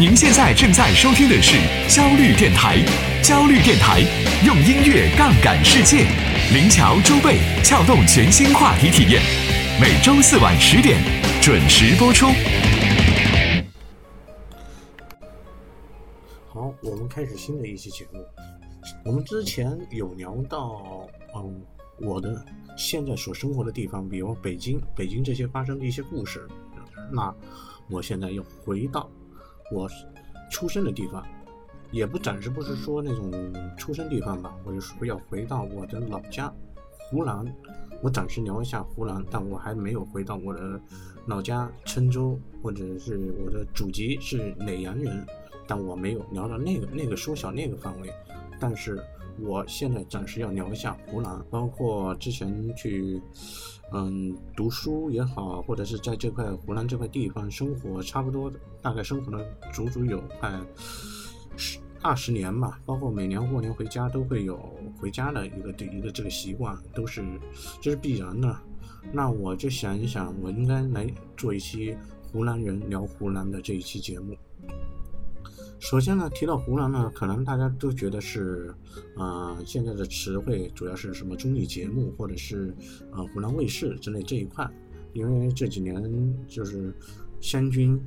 您现在正在收听的是焦虑电台，焦虑电台用音乐杠杆世界，灵桥周贝撬动全新话题体验，每周四晚十点准时播出。好，我们开始新的一期节目。我们之前有聊到，嗯，我的现在所生活的地方，比如北京，北京这些发生的一些故事。那我现在又回到。我出生的地方，也不暂时不是说那种出生地方吧，我就说要回到我的老家湖南。我暂时聊一下湖南，但我还没有回到我的老家郴州，或者是我的祖籍是耒阳人，但我没有聊到那个那个缩小那个范围。但是我现在暂时要聊一下湖南，包括之前去。嗯，读书也好，或者是在这块湖南这块地方生活，差不多大概生活了足足有快十二十年吧。包括每年过年回家都会有回家的一个一个这个习惯，都是这是必然的。那我就想一想，我应该来做一期湖南人聊湖南的这一期节目。首先呢，提到湖南呢，可能大家都觉得是，呃，现在的词汇主要是什么综艺节目，或者是呃湖南卫视之类这一块，因为这几年就是湘军，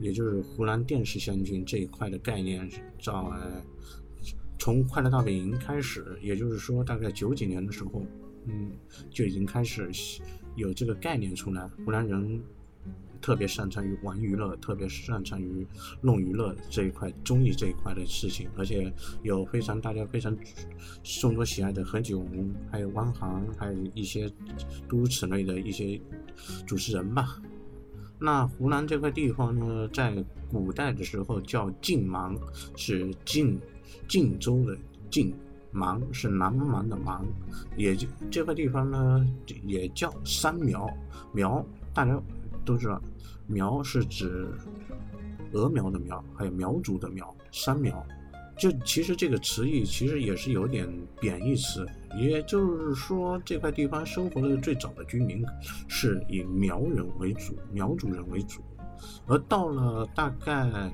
也就是湖南电视湘军这一块的概念，在从《快乐大本营》开始，也就是说大概九几年的时候，嗯，就已经开始有这个概念出来，湖南人。特别擅长于玩娱乐，特别擅长于弄娱乐这一块综艺这一块的事情，而且有非常大家非常众多喜爱的何炅，还有汪涵，还有一些诸如此类的一些主持人吧。那湖南这块地方呢，在古代的时候叫晋芒，是晋晋州的晋，芒是南蛮的芒，也就这块地方呢也叫三苗苗，大家都知道。苗是指鹅苗的苗，还有苗族的苗，山苗。就其实这个词义其实也是有点贬义词，也就是说这块地方生活的最早的居民是以苗人为主，苗族人为主。而到了大概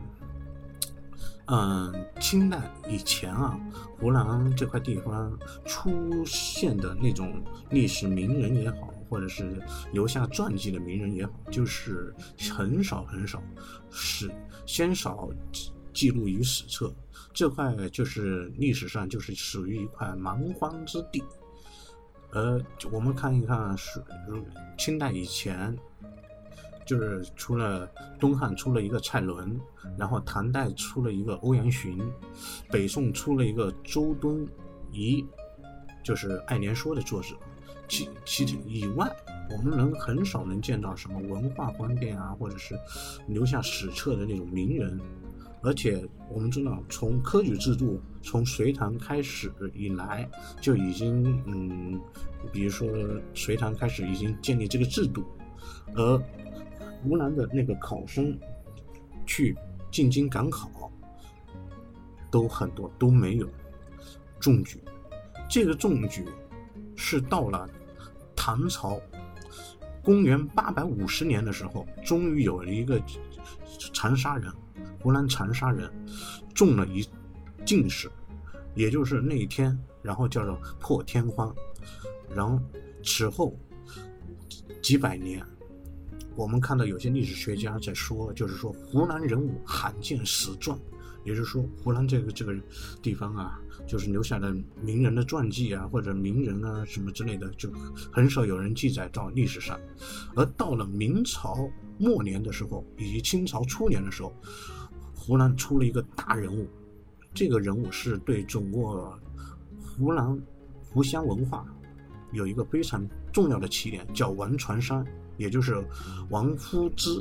嗯清代以前啊，湖南这块地方出现的那种历史名人也好。或者是留下传记的名人也好，就是很少很少，史鲜少记录于史册。这块就是历史上就是属于一块蛮荒之地。呃，我们看一看，是清代以前，就是除了东汉出了一个蔡伦，然后唐代出了一个欧阳询，北宋出了一个周敦颐，就是《爱莲说》的作者。其其以外，我们能很少能见到什么文化观点啊，或者是留下史册的那种名人。而且我们知道，从科举制度从隋唐开始以来，就已经嗯，比如说隋唐开始已经建立这个制度，而湖南的那个考生去进京赶考，都很多都没有中举。这个中举是到了。唐朝，公元八百五十年的时候，终于有了一个长沙人，湖南长沙人中了一进士，也就是那一天，然后叫做破天荒。然后此后几百年，我们看到有些历史学家在说，就是说湖南人物罕见史传。也就是说，湖南这个这个地方啊，就是留下的名人的传记啊，或者名人啊什么之类的，就很少有人记载到历史上。而到了明朝末年的时候，以及清朝初年的时候，湖南出了一个大人物，这个人物是对整个湖南湖湘文化有一个非常重要的起点，叫王传山，也就是王夫之，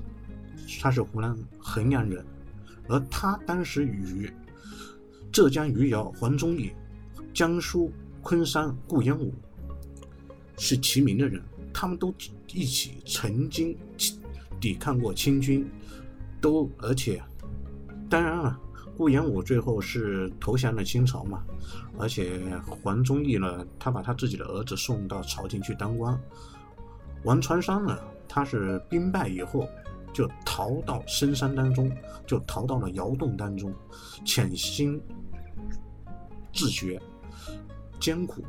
他是湖南衡阳人。而他当时与浙江余姚黄宗义、江苏昆山顾炎武是齐名的人，他们都一起曾经抵抗过清军，都而且当然了，顾炎武最后是投降了清朝嘛，而且黄宗义呢，他把他自己的儿子送到朝廷去当官，王传山呢，他是兵败以后。就逃到深山当中，就逃到了窑洞当中，潜心自学，艰苦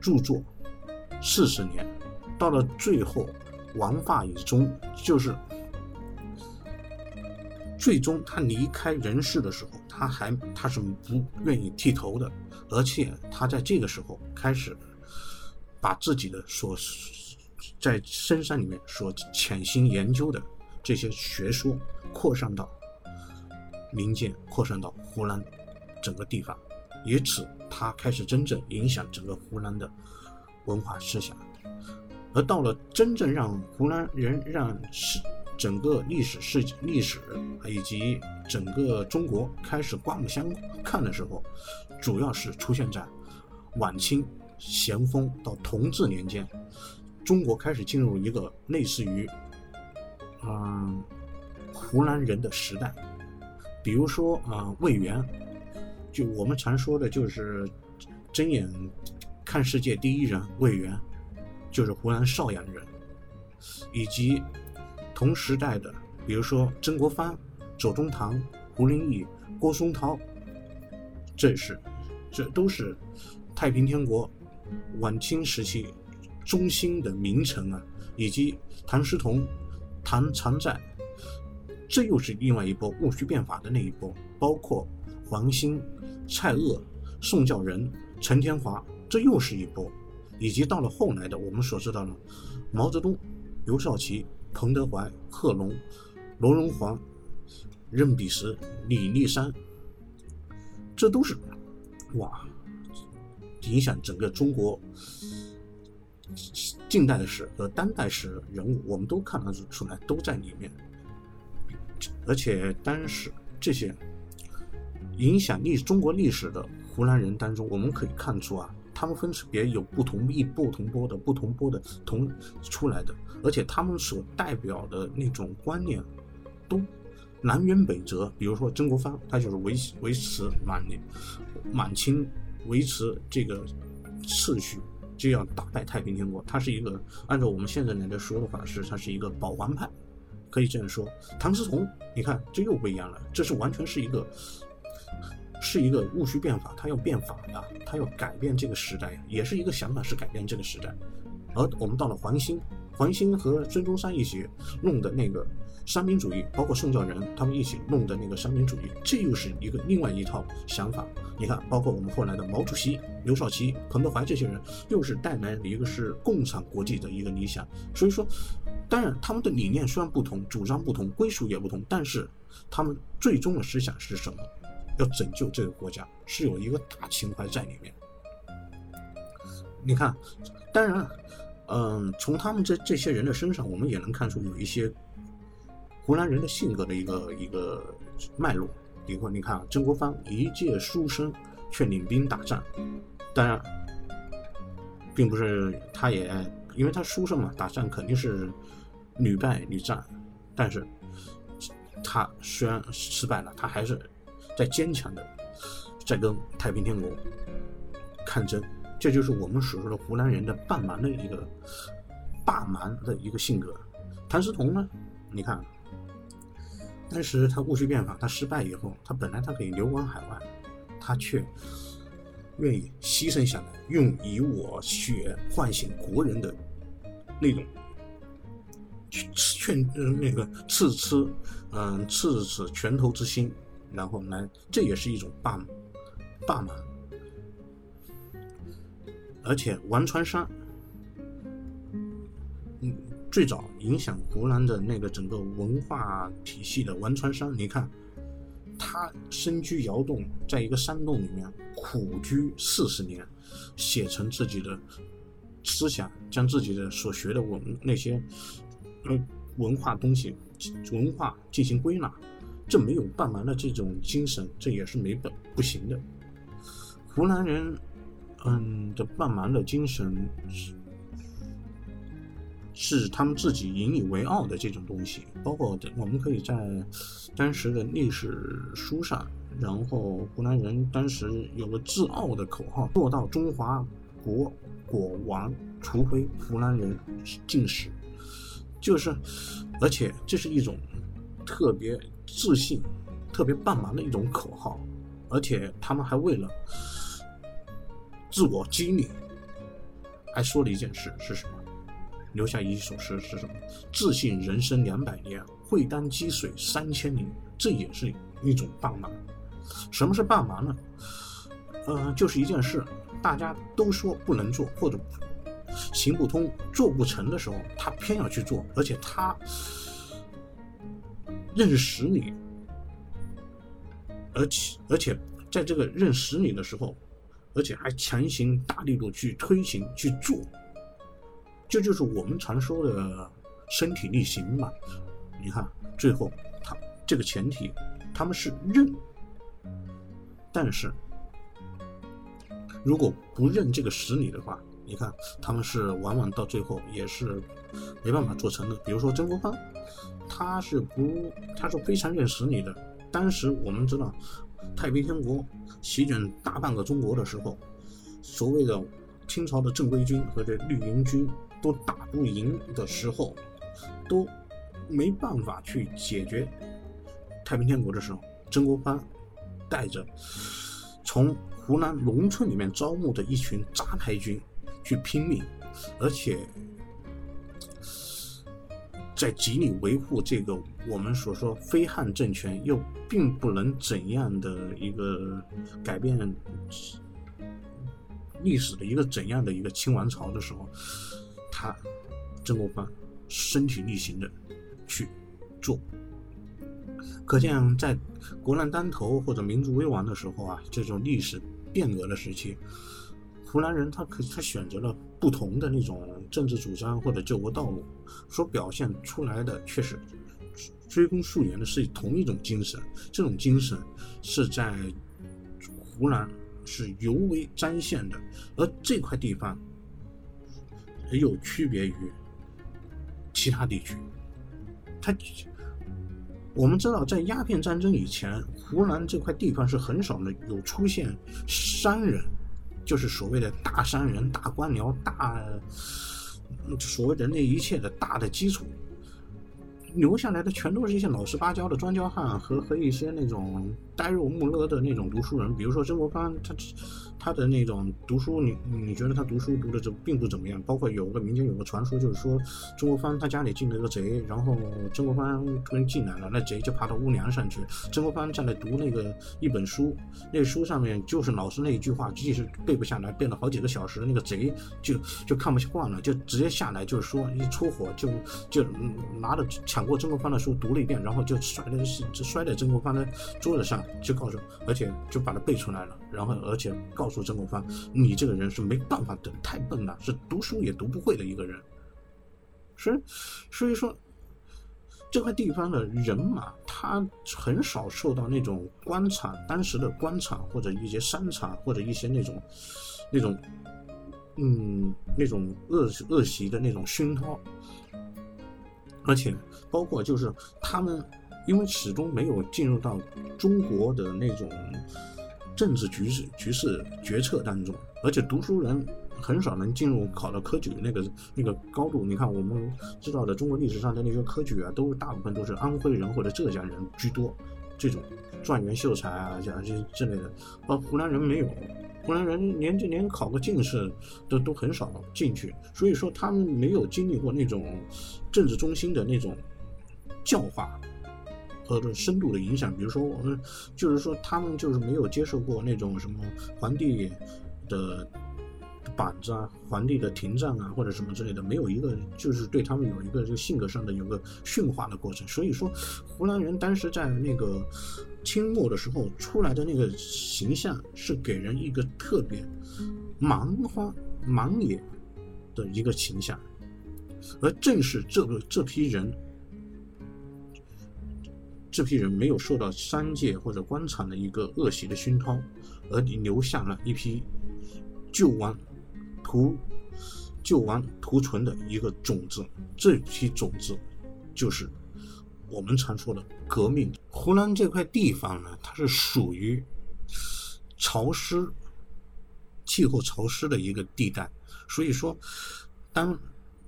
著作四十年，到了最后王发以终，就是最终他离开人世的时候，他还他是不愿意剃头的，而且他在这个时候开始把自己的所在深山里面所潜心研究的这些学说扩散到民间，扩散到湖南整个地方，以此他开始真正影响整个湖南的文化思想。而到了真正让湖南人让是整个历史世历史以及整个中国开始刮目相看的时候，主要是出现在晚清咸丰到同治年间。中国开始进入一个类似于，嗯，湖南人的时代，比如说啊，魏源，就我们常说的，就是睁眼看世界第一人魏源，就是湖南邵阳人，以及同时代的，比如说曾国藩、左宗棠、胡林翼、郭松涛，这是，这都是太平天国晚清时期。中心的名臣啊，以及唐师同、唐常在，这又是另外一波戊戌变法的那一波，包括黄兴、蔡锷、宋教仁、陈天华，这又是一波，以及到了后来的我们所知道的毛泽东、刘少奇、彭德怀、贺龙、罗荣桓、任弼时、李立三，这都是哇，影响整个中国。近代的史和当代史人物，我们都看得出来，都在里面。而且当时这些影响历中国历史的湖南人当中，我们可以看出啊，他们分别有不同一不同波的不同波的同出来的，而且他们所代表的那种观念都南辕北辙。比如说曾国藩，他就是维维持满满清维持这个秩序。就要打败太平天国，他是一个按照我们现在来的说的话是，他是一个保皇派，可以这样说。唐思同，你看这又不一样了，这是完全是一个，是一个戊戌变法，他要变法呀，他要改变这个时代呀，也是一个想法是改变这个时代。而我们到了黄兴，黄兴和孙中山一起弄的那个。三民主义，包括宋教仁他们一起弄的那个三民主义，这又是一个另外一套想法。你看，包括我们后来的毛主席、刘少奇、彭德怀这些人，又是带来了一个是共产国际的一个理想。所以说，当然他们的理念虽然不同，主张不同，归属也不同，但是他们最终的思想是什么？要拯救这个国家，是有一个大情怀在里面。你看，当然，嗯，从他们这这些人的身上，我们也能看出有一些。湖南人的性格的一个一个脉络，比如说你看啊，曾国藩一介书生却领兵打仗，当然，并不是他也因为他书生嘛，打仗肯定是屡败屡战，但是他虽然失败了，他还是在坚强的在跟太平天国抗争，这就是我们所说的湖南人的半蛮的一个霸蛮的一个性格。谭嗣同呢，你看。但是他戊戌变法，他失败以后，他本来他可以流亡海外，他却愿意牺牲下来，用以我血唤醒国人的那种劝呃那个刺刺嗯刺刺拳头之心，然后来，这也是一种霸霸蛮，而且王传山，嗯。最早影响湖南的那个整个文化体系的王传山，你看，他身居窑洞，在一个山洞里面苦居四十年，写成自己的思想，将自己的所学的文那些呃文化东西文化进行归纳，这没有半蛮的这种精神，这也是没本不行的。湖南人，嗯的半蛮的精神。是是他们自己引以为傲的这种东西，包括我们可以在当时的历史书上，然后湖南人当时有个自傲的口号：“做到中华国国王，除非湖南人进食。”就是，而且这是一种特别自信、特别半蛮的一种口号，而且他们还为了自我激励，还说了一件事是什么？留下一首诗是什么？自信人生两百年，会当积水三千里。这也是一种半蛮。什么是半蛮呢？呃，就是一件事，大家都说不能做或者行不通、做不成的时候，他偏要去做，而且他认识你，而且而且在这个认识你的时候，而且还强行大力度去推行去做。这就是我们常说的身体力行嘛。你看，最后他这个前提，他们是认，但是如果不认这个使你的话，你看他们是往往到最后也是没办法做成的。比如说曾国藩，他是不，他是非常认使你的。当时我们知道，太平天国席卷大半个中国的时候，所谓的清朝的正规军和这绿营军。都打不赢的时候，都没办法去解决太平天国的时候，曾国藩带着从湖南农村里面招募的一群杂牌军去拼命，而且在极力维护这个我们所说非汉政权，又并不能怎样的一个改变历史的一个怎样的一个清王朝的时候。他曾国藩身体力行的去做，可见在国难当头或者民族危亡的时候啊，这种历史变革的时期，湖南人他可他选择了不同的那种政治主张或者救国道路，所表现出来的却是追根溯源的是同一种精神，这种精神是在湖南是尤为彰显的，而这块地方。也有区别于其他地区，它我们知道，在鸦片战争以前，湖南这块地方是很少的有出现商人，就是所谓的大商人、大官僚、大所谓人类一切的大的基础，留下来的全都是一些老实巴交的庄稼汉和和一些那种呆若木讷的那种读书人，比如说曾国藩，他。他的那种读书，你你觉得他读书读的这并不怎么样？包括有个民间有个传说，就是说曾国藩他家里进了一个贼，然后曾国藩突然进来了，那贼就爬到屋梁上去，曾国藩在那读那个一本书，那书上面就是老师那一句话，即使背不下来，背了好几个小时，那个贼就就看不习惯了，就直接下来就是说一出火就就拿着枪过曾国藩的书读了一遍，然后就摔在就摔在曾国藩的桌子上，就告诉，而且就把它背出来了，然后而且告诉。曾国藩，你这个人是没办法的，太笨了，是读书也读不会的一个人。所以，所以说，这块地方的人嘛，他很少受到那种官场当时的官场或者一些商场或者一些那种那种嗯那种恶恶习的那种熏陶，而且包括就是他们，因为始终没有进入到中国的那种。政治局势局势决策当中，而且读书人很少能进入考到科举那个那个高度。你看，我们知道的中国历史上的那些科举啊，都大部分都是安徽人或者浙江人居多。这种状元秀才啊，这这之类的，而湖南人没有，湖南人连就连考个进士都都很少进去。所以说，他们没有经历过那种政治中心的那种教化。或者深度的影响，比如说我们就是说他们就是没有接受过那种什么皇帝的板子啊，皇帝的廷杖啊，或者什么之类的，没有一个就是对他们有一个这个性格上的有个驯化的过程。所以说，湖南人当时在那个清末的时候出来的那个形象，是给人一个特别蛮荒蛮野的一个形象，而正是这个这批人。这批人没有受到商界或者官场的一个恶习的熏陶，而留下了一批救亡图救亡图存的一个种子。这批种子就是我们常说的革命。湖南这块地方呢，它是属于潮湿、气候潮湿的一个地带，所以说，当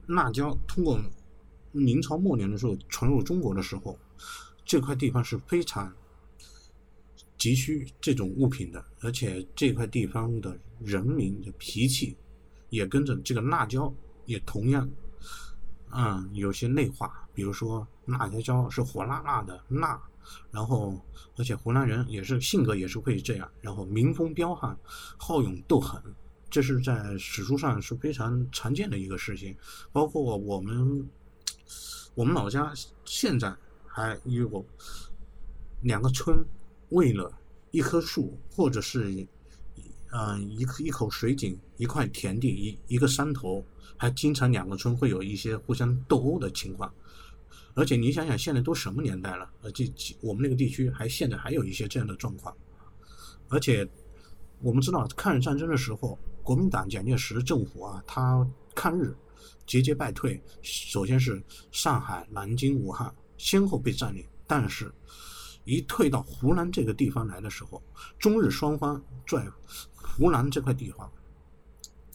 辣椒通过明朝末年的时候传入中国的时候，这块地方是非常急需这种物品的，而且这块地方的人民的脾气也跟着这个辣椒也同样，嗯，有些内化，比如说辣椒椒是火辣辣的辣，然后而且湖南人也是性格也是会这样，然后民风彪悍，好勇斗狠。这是在史书上是非常常见的一个事情，包括我们我们老家现在还有两个村，为了一棵树或者是嗯一一口水井、一块田地、一一个山头，还经常两个村会有一些互相斗殴的情况。而且你想想，现在都什么年代了？呃，这我们那个地区还现在还有一些这样的状况。而且我们知道抗日战争的时候。国民党蒋介石政府啊，他抗日节节败退，首先是上海、南京、武汉先后被占领，但是，一退到湖南这个地方来的时候，中日双方在湖南这块地方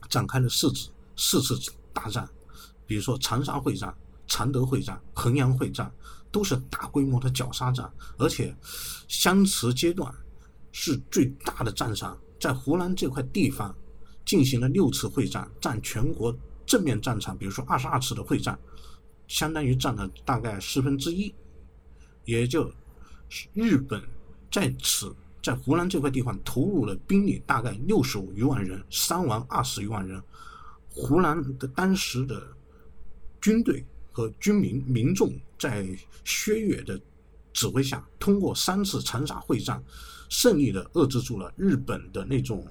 展开了四次四次大战，比如说长沙会战、常德会战、衡阳会战，都是大规模的绞杀战，而且相持阶段是最大的战场，在湖南这块地方。进行了六次会战，占全国正面战场，比如说二十二次的会战，相当于占了大概四分之一，也就日本在此在湖南这块地方投入了兵力大概六十五余万人，伤亡二十余万人。湖南的当时的军队和军民民众在薛岳的指挥下，通过三次长沙会战，胜利的遏制住了日本的那种。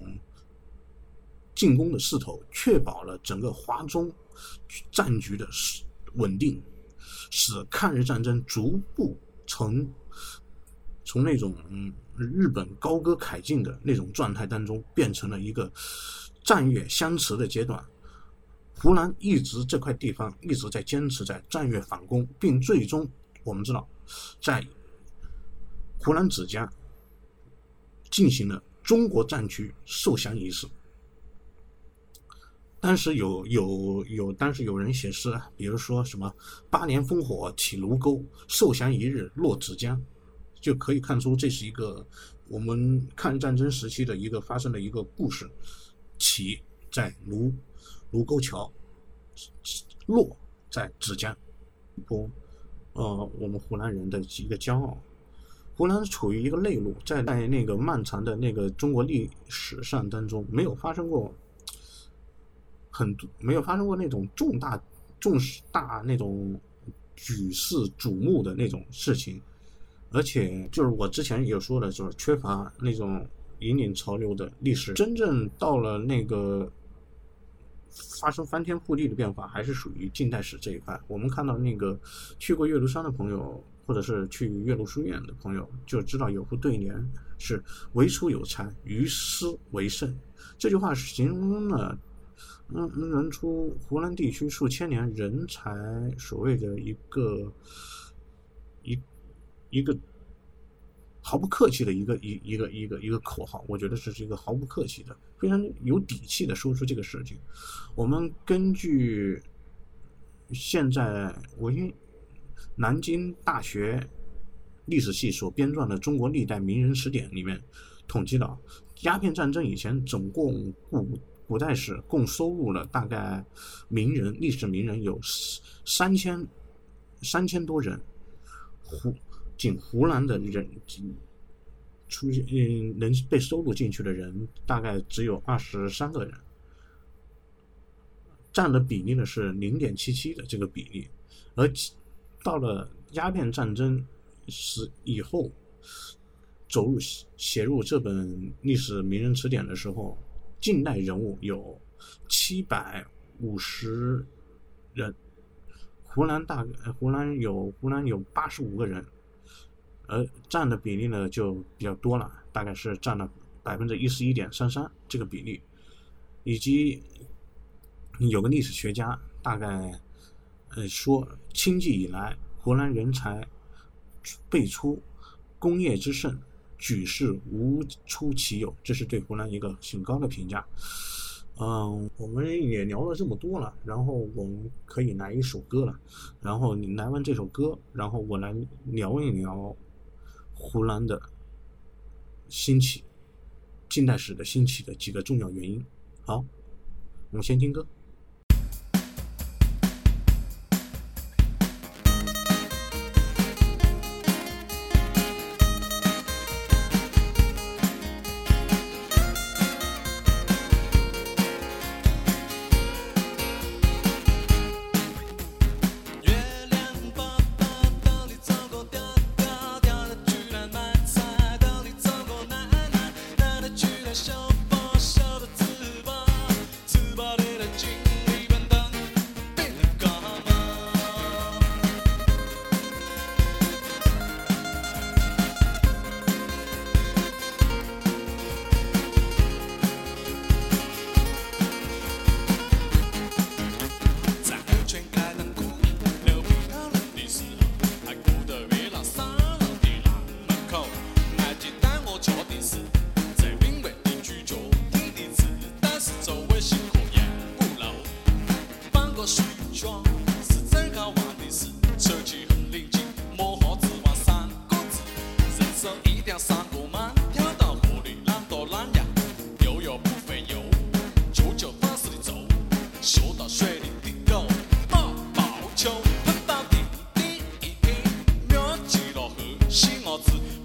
进攻的势头，确保了整个华中战局的稳定，使抗日战争逐步从从那种日本高歌凯进的那种状态当中，变成了一个战略相持的阶段。湖南一直这块地方一直在坚持在战略反攻，并最终我们知道，在湖南芷江进行了中国战区受降仪式。当时有有有，当时有人写诗，比如说什么“八年烽火起卢沟，受降一日落芷江”，就可以看出这是一个我们抗日战争时期的一个发生的一个故事。起在卢卢沟桥，落在芷江，不，呃，我们湖南人的一个骄傲。湖南处于一个内陆，在在那个漫长的那个中国历史上当中，没有发生过。很多没有发生过那种重大、重大那种举世瞩目的那种事情，而且就是我之前也说了，就是缺乏那种引领潮流的历史。真正到了那个发生翻天覆地的变化，还是属于近代史这一块。我们看到那个去过岳麓山的朋友，或者是去岳麓书院的朋友，就知道有副对联是“唯出有才，于斯为盛”。这句话形容了。能能能出湖南地区数千年人才，所谓的一个一一个毫不客气的一个一一个一个一个口号，我觉得这是一个毫不客气的，非常有底气的说出这个事情。我们根据现在我因南京大学历史系所编撰的《中国历代名人词典》里面统计到，鸦片战争以前总共古。古代史共收录了大概名人、历史名人有三千三千多人，湖仅湖南的人出现嗯能被收录进去的人大概只有二十三个人，占的比例呢是零点七七的这个比例，而到了鸦片战争时以后，走入写入这本历史名人词典的时候。近代人物有七百五十人，湖南大湖南有湖南有八十五个人，而占的比例呢就比较多了，大概是占了百分之一十一点三三这个比例，以及有个历史学家大概呃说，清纪以来湖南人才辈出，工业之盛。举世无出其有这是对湖南一个很高的评价。嗯我们也聊了这么多了然后我们可以来一首歌了。然后你来完这首歌然后我来聊一聊湖南的兴起近代史的兴起的几个重要原因。好我们先听歌。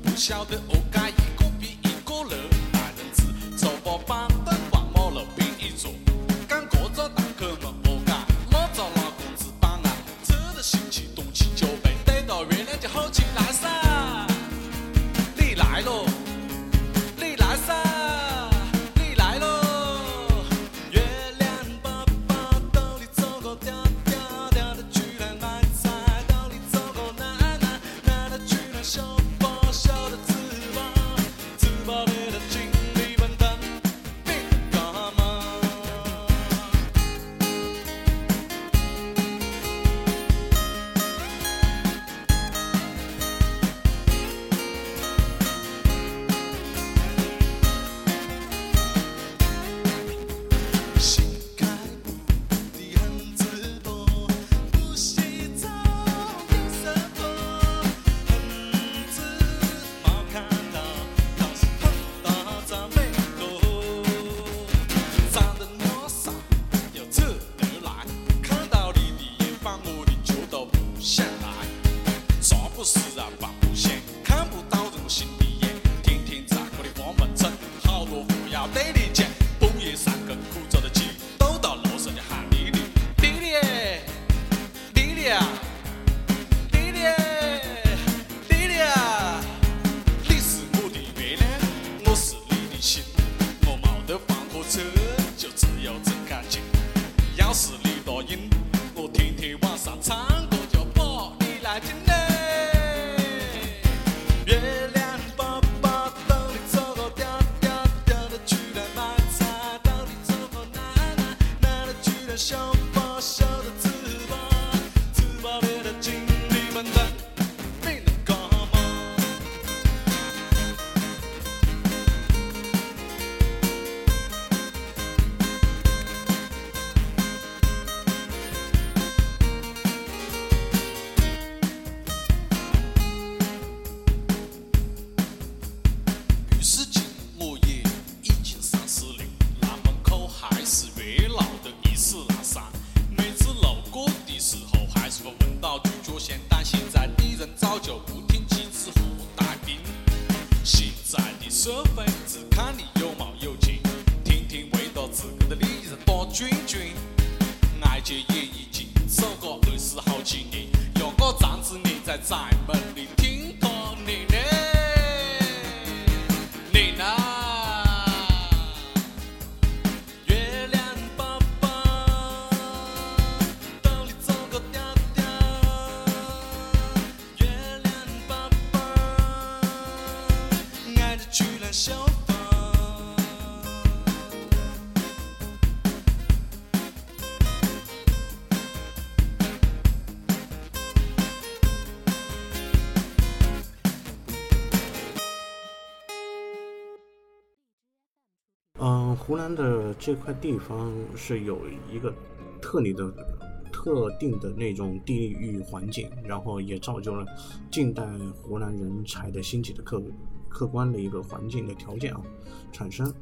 不晓得哦湖南的这块地方是有一个特里的、特定的那种地域环境，然后也造就了近代湖南人才的兴起的客客观的一个环境的条件啊产生。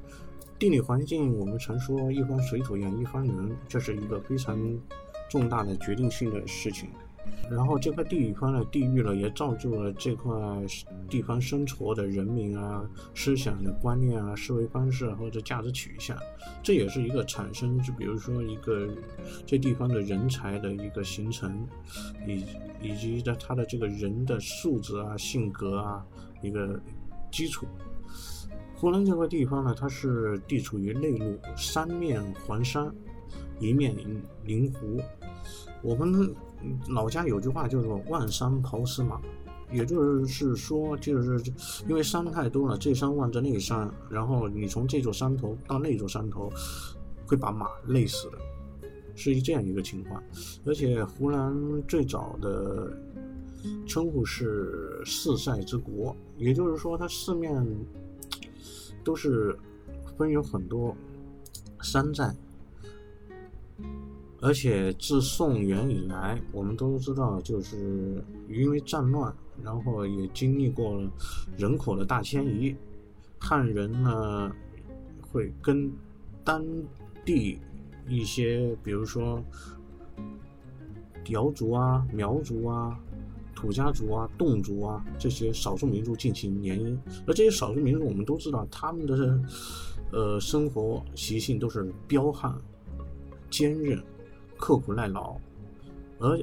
地理环境，我们常说一方水土养一方人，这是一个非常重大的决定性的事情。然后这块地方的地域呢，也造就了这块地方生活的人民啊、思想的观念啊、思维方式啊或者价值取向，这也是一个产生，就比如说一个这地方的人才的一个形成，以以及的他的这个人的素质啊、性格啊一个基础。湖南这块地方呢，它是地处于内陆，三面环山，一面临湖。我们老家有句话叫做“望山跑死马”，也就是说，就是因为山太多了，这山望着那山，然后你从这座山头到那座山头，会把马累死的，是这样一个情况。而且湖南最早的称呼是“四塞之国”，也就是说，它四面。都是分有很多山寨，而且自宋元以来，我们都知道，就是因为战乱，然后也经历过人口的大迁移，汉人呢会跟当地一些，比如说瑶族啊、苗族啊。土家族啊、侗族啊这些少数民族进行联姻，而这些少数民族我们都知道，他们的呃生活习性都是彪悍、坚韧、刻苦耐劳，而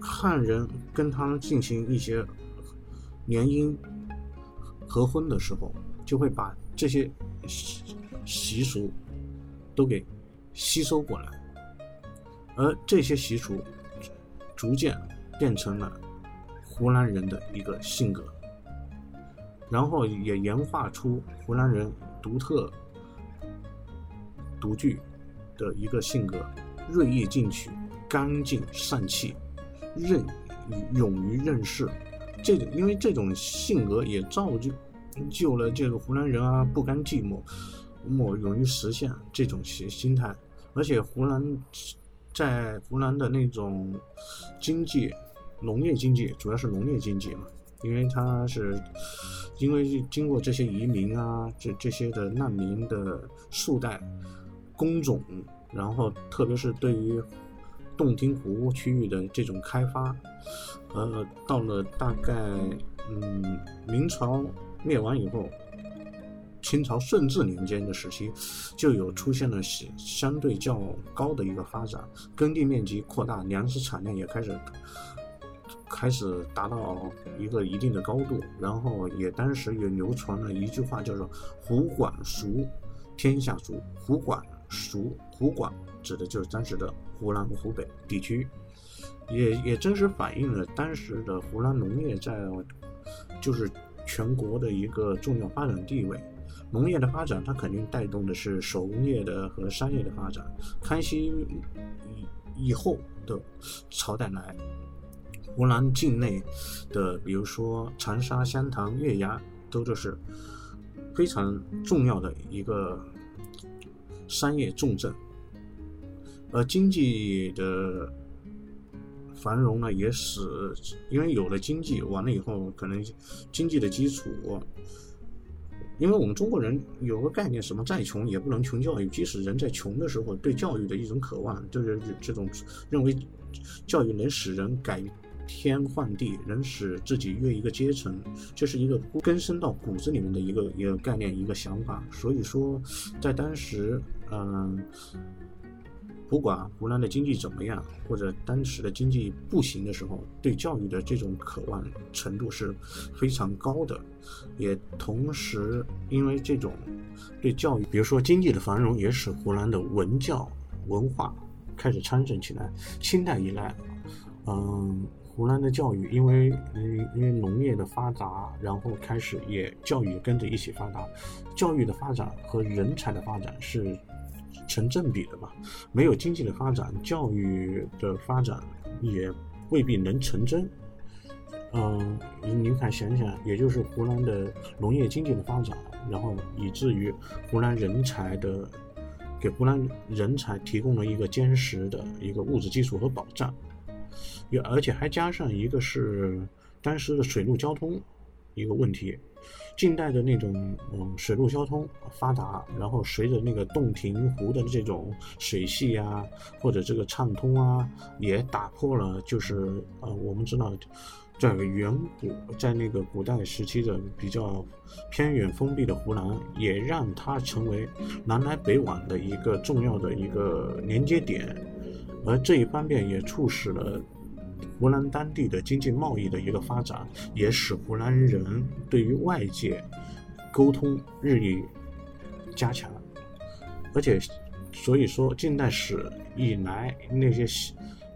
汉人跟他们进行一些联姻、合婚的时候，就会把这些习习俗都给吸收过来，而这些习俗逐渐变成了。湖南人的一个性格，然后也演化出湖南人独特、独具的一个性格：锐意进取、干净善气、任勇于任事。这种因为这种性格也造就就了这个湖南人啊，不甘寂寞，莫勇于实现这种心心态。而且湖南在湖南的那种经济。农业经济主要是农业经济嘛，因为它是因为经过这些移民啊，这这些的难民的数代工种，然后特别是对于洞庭湖区域的这种开发，呃，到了大概嗯明朝灭亡以后，清朝顺治年间的时期，就有出现了相对较高的一个发展，耕地面积扩大，粮食产量也开始。开始达到一个一定的高度，然后也当时也流传了一句话，叫做“湖广熟，天下足”。湖广属，湖广指的就是当时的湖南、湖北地区，也也真实反映了当时的湖南农业在就是全国的一个重要发展地位。农业的发展，它肯定带动的是手工业的和商业的发展。康熙以以后的朝代来。湖南境内的，比如说长沙、湘潭、月牙，都就是非常重要的一个商业重镇。而经济的繁荣呢，也使因为有了经济，完了以后，可能经济的基础，因为我们中国人有个概念，什么再穷也不能穷教育。即使人在穷的时候，对教育的一种渴望，就是这种认为教育能使人改。天换地，能使自己越一个阶层，这是一个根深到骨子里面的一个一个概念，一个想法。所以说，在当时，嗯，不管湖南的经济怎么样，或者当时的经济不行的时候，对教育的这种渴望程度是非常高的。也同时，因为这种对教育，比如说经济的繁荣，也使湖南的文教文化开始昌盛起来。清代以来，嗯。湖南的教育，因为嗯，因为农业的发达，然后开始也教育跟着一起发达。教育的发展和人才的发展是成正比的嘛？没有经济的发展，教育的发展也未必能成真。嗯，您看想想，也就是湖南的农业经济的发展，然后以至于湖南人才的给湖南人才提供了一个坚实的一个物质基础和保障，也而且还加上一个是当时的水陆交通一个问题。近代的那种嗯水陆交通发达，然后随着那个洞庭湖的这种水系啊，或者这个畅通啊，也打破了就是呃我们知道，在远古在那个古代时期的比较偏远封闭的湖南，也让它成为南来北往的一个重要的一个连接点，而这一方面也促使了。湖南当地的经济贸易的一个发展，也使湖南人对于外界沟通日益加强，而且，所以说近代史以来那些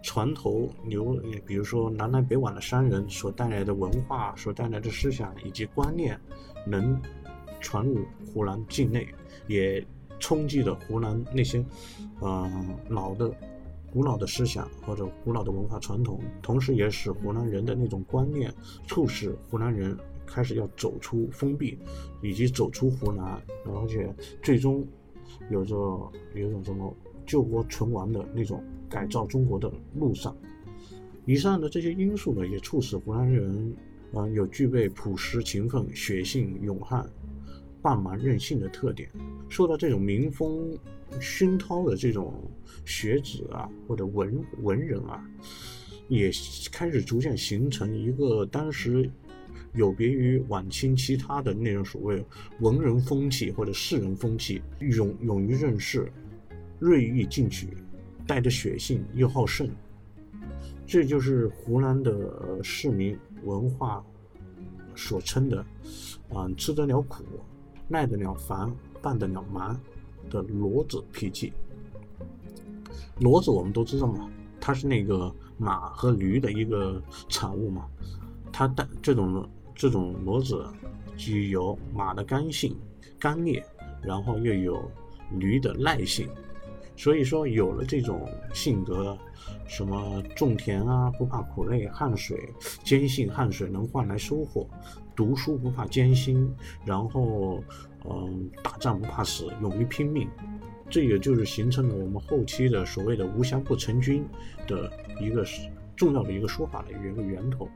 船头流，比如说南来北往的商人所带来的文化、所带来的思想以及观念，能传入湖南境内，也冲击了湖南那些，嗯，老的。古老的思想或者古老的文化传统，同时也使湖南人的那种观念，促使湖南人开始要走出封闭，以及走出湖南，而且最终有着有种什么救国存亡的那种改造中国的路上。以上的这些因素呢，也促使湖南人，啊，有具备朴实勤奋、血性勇悍。半蛮任性的特点，受到这种民风熏陶的这种学子啊，或者文文人啊，也开始逐渐形成一个当时有别于晚清其他的那种所谓文人风气或者士人风气，勇勇于任事，锐意进取，带着血性又好胜，这就是湖南的市民文化所称的，啊，吃得了苦。耐得了烦，办得了忙的骡子脾气。骡子我们都知道嘛，它是那个马和驴的一个产物嘛。它带这种这种骡子，既有马的刚性、刚烈，然后又有驴的耐性。所以说，有了这种性格，什么种田啊不怕苦累，汗水坚信汗水能换来收获。读书不怕艰辛，然后，嗯，打仗不怕死，勇于拼命，这也就是形成了我们后期的所谓的“无湘不成军”的一个重要的一个说法的一个源头。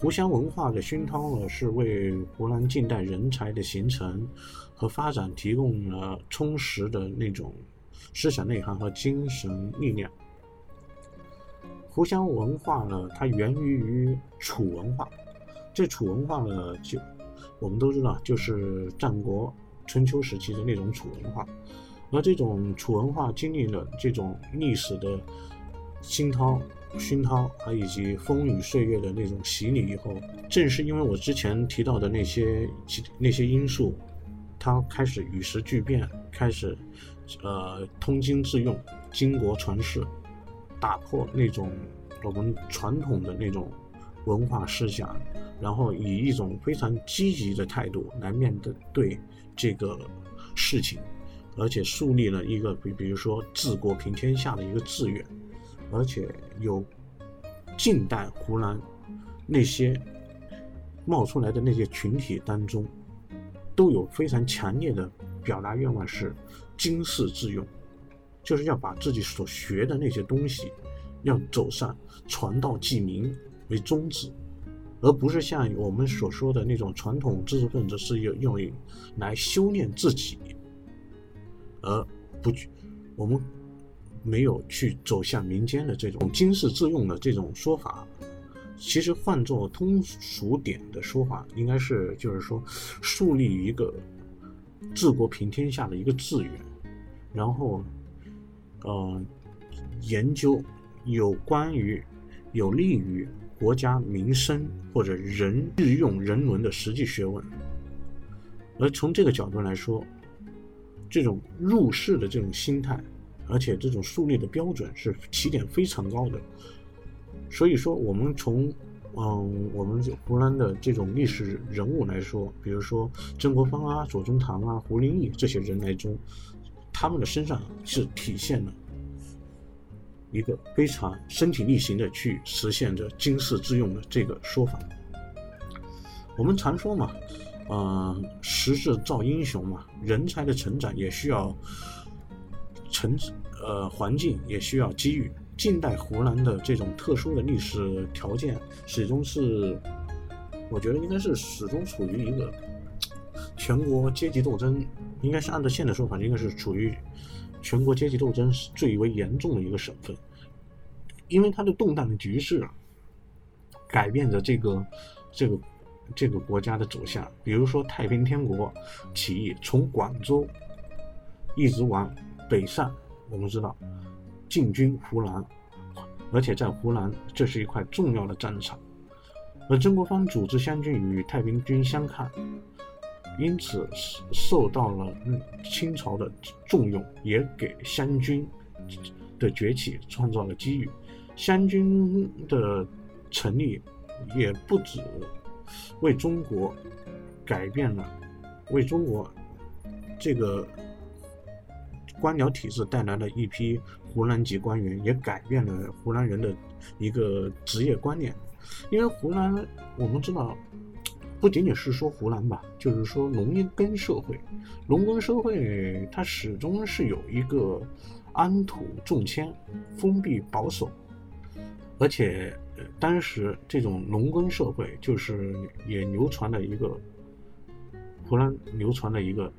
湖湘文化的熏陶呢，是为湖南近代人才的形成和发展提供了充实的那种思想内涵和精神力量。湖湘文化呢，它源于于楚文化。这楚文化呢，就我们都知道，就是战国、春秋时期的那种楚文化。而这种楚文化经历了这种历史的熏陶、熏陶，还以及风雨岁月的那种洗礼以后，正是因为我之前提到的那些那些因素，它开始与时俱变，开始呃通经致用、经国传世，打破那种我们传统的那种文化思想。然后以一种非常积极的态度来面对这个事情，而且树立了一个比比如说治国平天下的一个志愿，而且有近代湖南那些冒出来的那些群体当中，都有非常强烈的表达愿望是经世致用，就是要把自己所学的那些东西要走上传道济民为宗旨。而不是像我们所说的那种传统知识分子是用用于来修炼自己，而不去我们没有去走向民间的这种经世致用的这种说法。其实换作通俗点的说法，应该是就是说树立一个治国平天下的一个志愿，然后呃研究有关于有利于。国家民生或者人日用人伦的实际学问，而从这个角度来说，这种入世的这种心态，而且这种树立的标准是起点非常高的。所以说，我们从嗯我们湖南的这种历史人物来说，比如说曾国藩啊、左宗棠啊、胡林翼这些人来中，他们的身上是体现了。一个非常身体力行的去实现着经世致用的这个说法。我们常说嘛，呃，时势造英雄嘛，人才的成长也需要成呃环境，也需要机遇。近代湖南的这种特殊的历史条件，始终是，我觉得应该是始终处于一个全国阶级斗争，应该是按照现在说法，应该是处于全国阶级斗争是最为严重的一个省份，因为它的动荡的局势啊改变着这个这个这个国家的走向。比如说太平天国起义，从广州一直往北上，我们知道。进军湖南，而且在湖南，这是一块重要的战场。而曾国藩组织湘军与太平军相抗，因此受到了清朝的重用，也给湘军的崛起创造了机遇。湘军的成立，也不止为中国改变了，为中国这个。官僚体制带来了一批湖南籍官员，也改变了湖南人的一个职业观念。因为湖南，我们知道，不仅仅是说湖南吧，就是说农耕社会，农耕社会它始终是有一个安土重迁、封闭保守，而且当时这种农耕社会就是也流传了一个湖南流传的一个。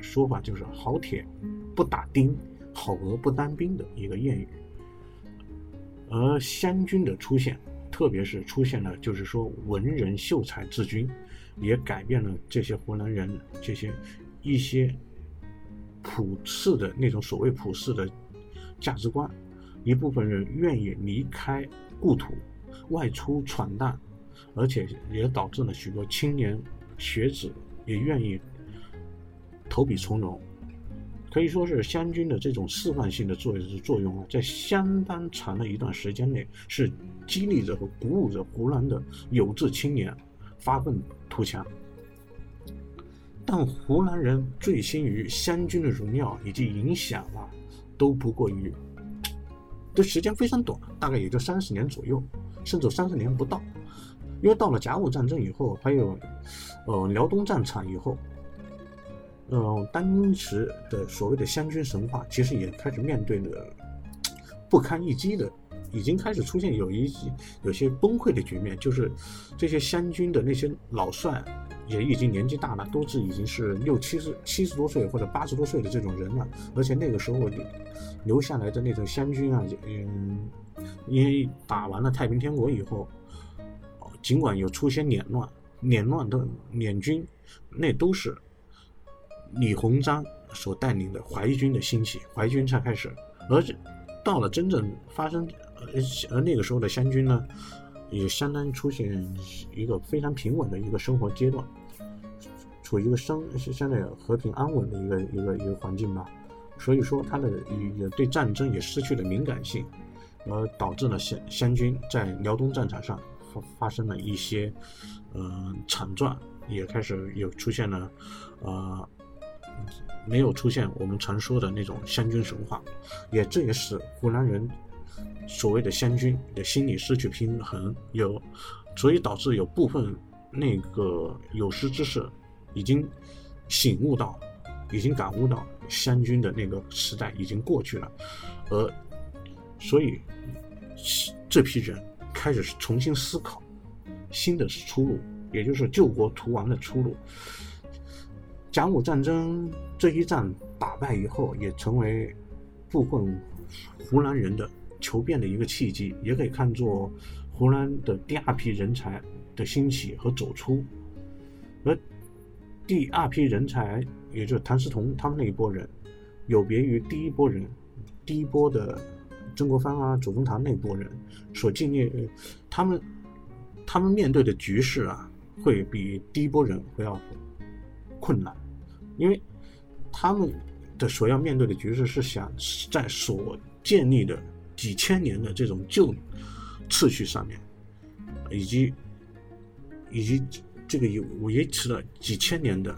说法就是“好铁不打钉，好鹅不当兵”的一个谚语。而湘军的出现，特别是出现了就是说文人秀才治军，也改变了这些湖南人这些一些普世的那种所谓普世的价值观。一部分人愿意离开故土，外出闯荡，而且也导致了许多青年学子也愿意。投笔从戎，可以说是湘军的这种示范性的作作用啊，在相当长的一段时间内，是激励着和鼓舞着湖南的有志青年发愤图强。但湖南人醉心于湘军的荣耀以及影响啊，都不过于，这时间非常短，大概也就三十年左右，甚至三十年不到。因为到了甲午战争以后，还有呃辽东战场以后。嗯，当时的所谓的湘军神话，其实也开始面对了不堪一击的，已经开始出现有一有些崩溃的局面，就是这些湘军的那些老帅也已经年纪大了，都是已经是六七十、七十多岁或者八十多岁的这种人了，而且那个时候留下来的那种湘军啊，嗯，因为打完了太平天国以后，尽管有出现捻乱、捻乱的捻军，那都是。李鸿章所带领的淮军的兴起，淮军才开始，而到了真正发生，而那个时候的湘军呢，也相当于出现一个非常平稳的一个生活阶段，处于一个生相对和平安稳的一个一个一个环境吧，所以说他的也对战争也失去了敏感性，而导致了湘湘军在辽东战场上发发生了一些，呃惨状，也开始有出现了，呃。没有出现我们常说的那种湘军神话，也这也使湖南人所谓的湘军的心理失去平衡，有，所以导致有部分那个有识之士已经醒悟到，已经感悟到湘军的那个时代已经过去了，而所以这批人开始重新思考新的出路，也就是救国图王的出路。甲午战争这一战打败以后，也成为部分湖南人的求变的一个契机，也可以看作湖南的第二批人才的兴起和走出。而第二批人才，也就是谭嗣同他们那一波人，有别于第一波人，第一波的曾国藩啊、左宗棠那波人所经历，他们他们面对的局势啊，会比第一波人会要。困难，因为他们的所要面对的局势是想在所建立的几千年的这种旧秩序上面，以及以及这个有维持了几千年的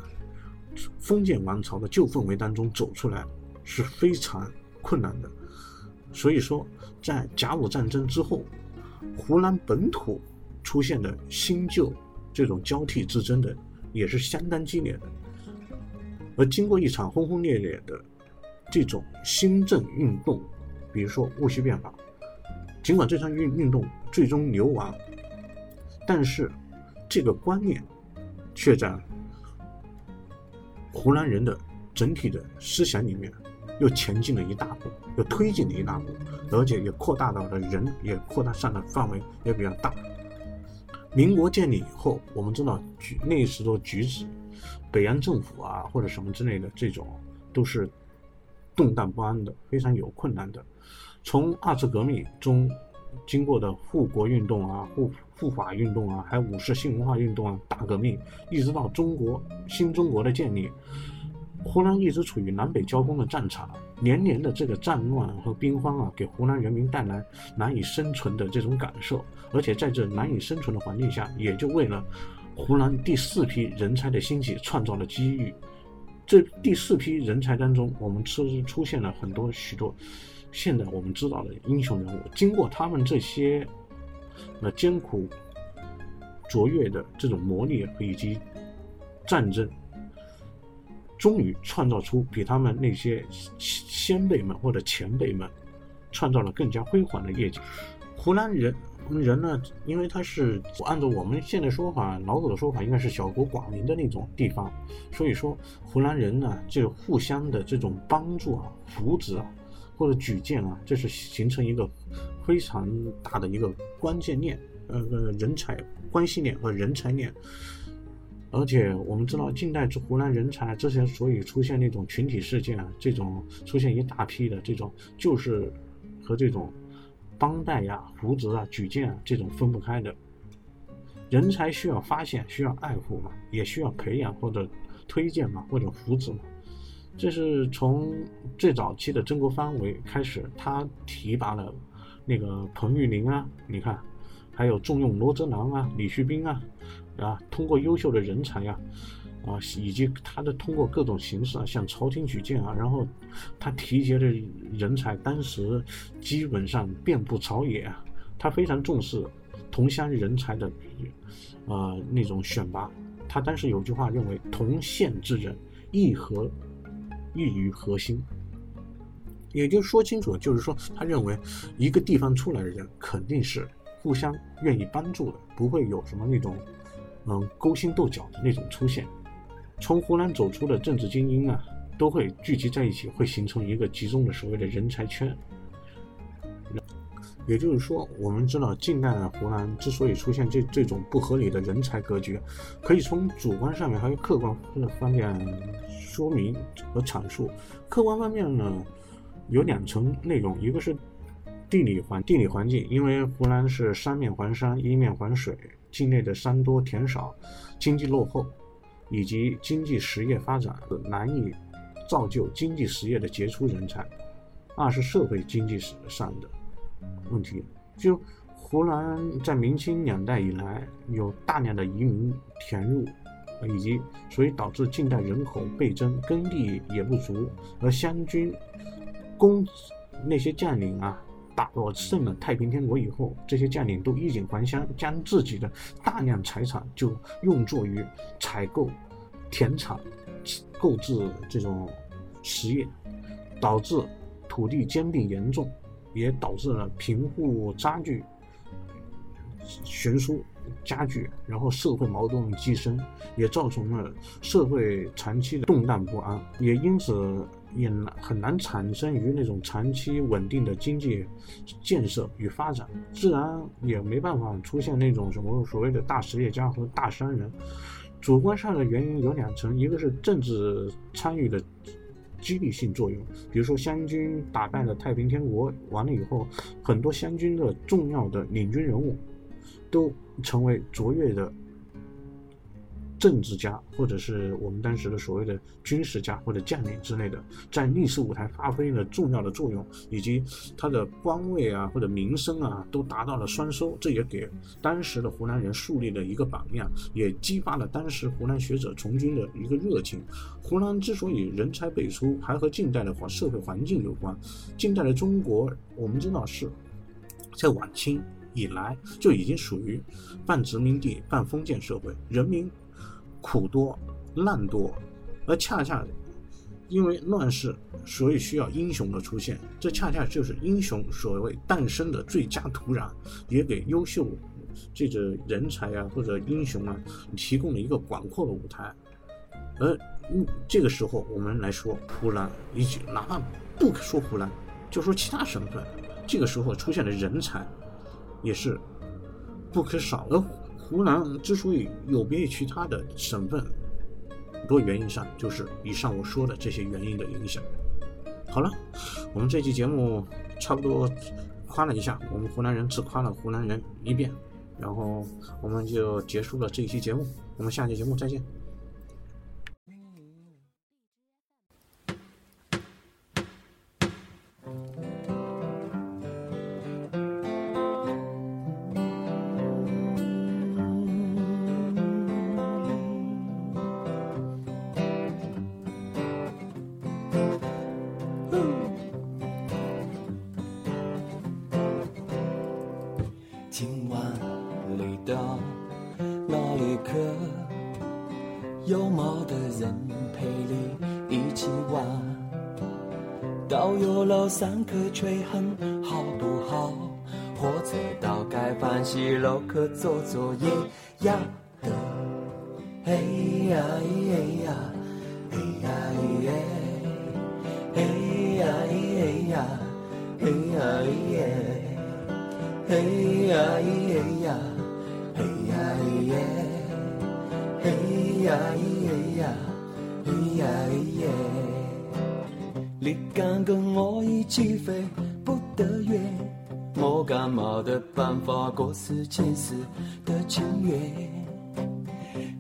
封建王朝的旧氛围当中走出来是非常困难的。所以说，在甲午战争之后，湖南本土出现的新旧这种交替之争的。也是相当激烈的。而经过一场轰轰烈烈的这种新政运动，比如说戊戌变法，尽管这场运运动最终流亡，但是这个观念却在湖南人的整体的思想里面又前进了一大步，又推进了一大步，而且也扩大到了人，也扩大上的范围也比较大。民国建立以后，我们知道举那时候举止，北洋政府啊或者什么之类的这种都是动荡不安的，非常有困难的。从二次革命中经过的护国运动啊、护护法运动啊，还有五四新文化运动啊、大革命，一直到中国新中国的建立，湖南一直处于南北交锋的战场，连年的这个战乱和兵荒啊，给湖南人民带来难以生存的这种感受。而且在这难以生存的环境下，也就为了湖南第四批人才的兴起创造了机遇。这第四批人才当中，我们出出现了很多许多现在我们知道的英雄人物。经过他们这些那艰苦卓越的这种磨砺以及战争，终于创造出比他们那些先辈们或者前辈们创造了更加辉煌的业绩。湖南人人呢，因为他是按照我们现在说法，老子的说法，应该是小国寡民的那种地方，所以说湖南人呢，就互相的这种帮助啊、扶持啊，或者举荐啊，这是形成一个非常大的一个关键链，呃，人才关系链和人才链。而且我们知道，近代之湖南人才之前所以出现那种群体事件啊，这种出现一大批的这种，就是和这种帮带呀、扶植啊、举荐啊这种分不开的。人才需要发现，需要爱护嘛，也需要培养或者推荐嘛，或者扶植嘛。这是从最早期的曾国藩为开始，他提拔了那个彭玉麟啊，你看，还有重用罗泽南啊、李旭斌啊。啊，通过优秀的人才呀，啊，以及他的通过各种形式啊，向朝廷举荐啊，然后他提携的人才，当时基本上遍布朝野啊，他非常重视同乡人才的，呃，那种选拔。他当时有句话认为，同县之人，亦合，异于核心。也就说清楚，就是说，他认为一个地方出来的人，肯定是互相愿意帮助的，不会有什么那种。嗯，勾心斗角的那种出现，从湖南走出的政治精英啊，都会聚集在一起，会形成一个集中的所谓的人才圈。也就是说，我们知道近代的湖南之所以出现这这种不合理的人才格局，可以从主观上面还有客观方面说明和阐述。客观方面呢，有两层内容，一个是地理环地理环境，因为湖南是三面环山，一面环水。境内的山多田少，经济落后，以及经济实业发展难以造就经济实业的杰出人才。二是社会经济史上的问题，就湖南在明清两代以来有大量的移民填入，以及所以导致近代人口倍增，耕地也不足，而湘军公那些将领啊。打过胜了太平天国以后，这些将领都衣锦还乡，将自己的大量财产就用作于采购田产、购置这种实业，导致土地兼并严重，也导致了贫富差距悬殊加剧，然后社会矛盾激升，也造成了社会长期的动荡不安，也因此。也难很难产生于那种长期稳定的经济建设与发展，自然也没办法出现那种什么所谓的大实业家和大商人。主观上的原因有两层，一个是政治参与的激励性作用，比如说湘军打败了太平天国，完了以后，很多湘军的重要的领军人物都成为卓越的。政治家，或者是我们当时的所谓的军事家或者将领之类的，在历史舞台发挥了重要的作用，以及他的官位啊或者名声啊都达到了双收，这也给当时的湖南人树立了一个榜样，也激发了当时湖南学者从军的一个热情。湖南之所以人才辈出，还和近代的环社会环境有关。近代的中国，我们知道是在晚清以来就已经属于半殖民地半封建社会，人民。苦多难多，而恰恰因为乱世，所以需要英雄的出现，这恰恰就是英雄所谓诞生的最佳土壤，也给优秀这个人才啊或者英雄啊提供了一个广阔的舞台。而嗯，这个时候我们来说湖南，以及哪怕不说湖南，就说其他省份，这个时候出现的人才也是不可少。的湖南之所以有别于其他的省份，很多原因上就是以上我说的这些原因的影响。好了，我们这期节目差不多夸了一下，我们湖南人自夸了湖南人一遍，然后我们就结束了这一期节目。我们下期节目再见。火车到该欢喜楼可做作业呀的。嘿呀咿呀，嘿呀咿耶，嘿呀咿呀，嘿呀咿耶。嘿呀咿呀，嘿呀咿耶，嘿呀咿呀，嘿呀咿耶。你敢跟我一起飞，不得远。我敢没得办法过四千世的情缘。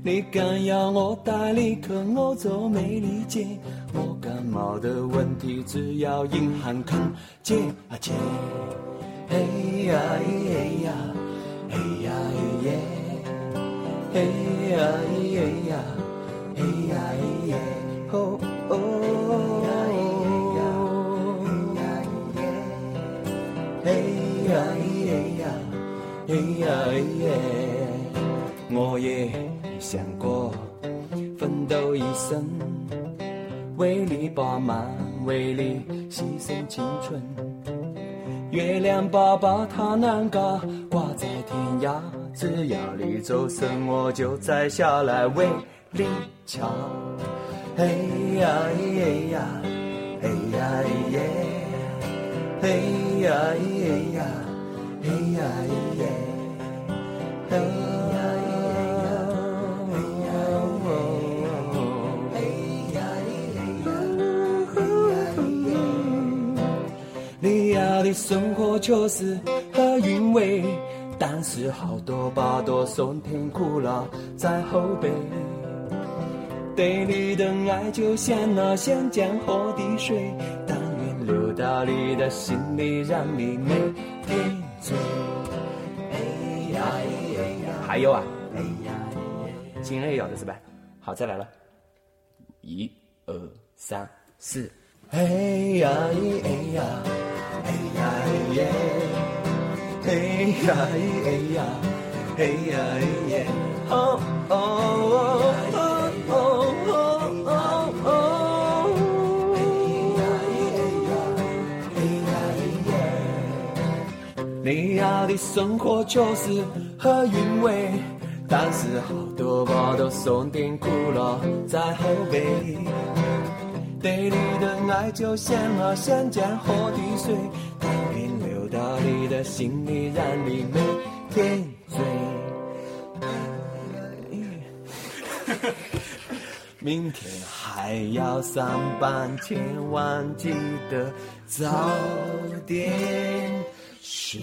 你敢要我带你去我就没理解？我敢没得问题，只要硬汉肯借啊借。嘿呀咿呀，嘿呀咿耶，嘿呀咿呀，嘿呀咿耶，哦哦，嘿呀咿呀，嘿呀咿耶，我也想过奋斗一生，为你饱满，为你牺牲青春。月亮宝宝它难嘎，挂在天涯。只要你走神，我就摘下来为你瞧。嘿呀咿呀，嘿呀咿耶，嘿呀咿呀，嘿呀咿耶，嘿呀咿呀，嘿呀哦，嘿呀咿呀，嘿呀咿呀。你要的生活确实很韵味，但是好多把多酸甜苦辣在后背。对你的爱就像那湘江河的水，但愿流到你的心里，让你每天醉。哎呀哎呀，还有啊，哎呀今天也要的是吧？好，再来了，一二三四。哎呀咿哎呀，哎呀咿耶，哎呀咿哎呀，哎呀咿耶，哦哦哦哦你要的生活就是很韵味，但是好多把都酸甜苦了在后背。对你的爱就像那湘江河的水，但愿流到你的心里，让你每天醉。明天还要上班，千万记得早点谁？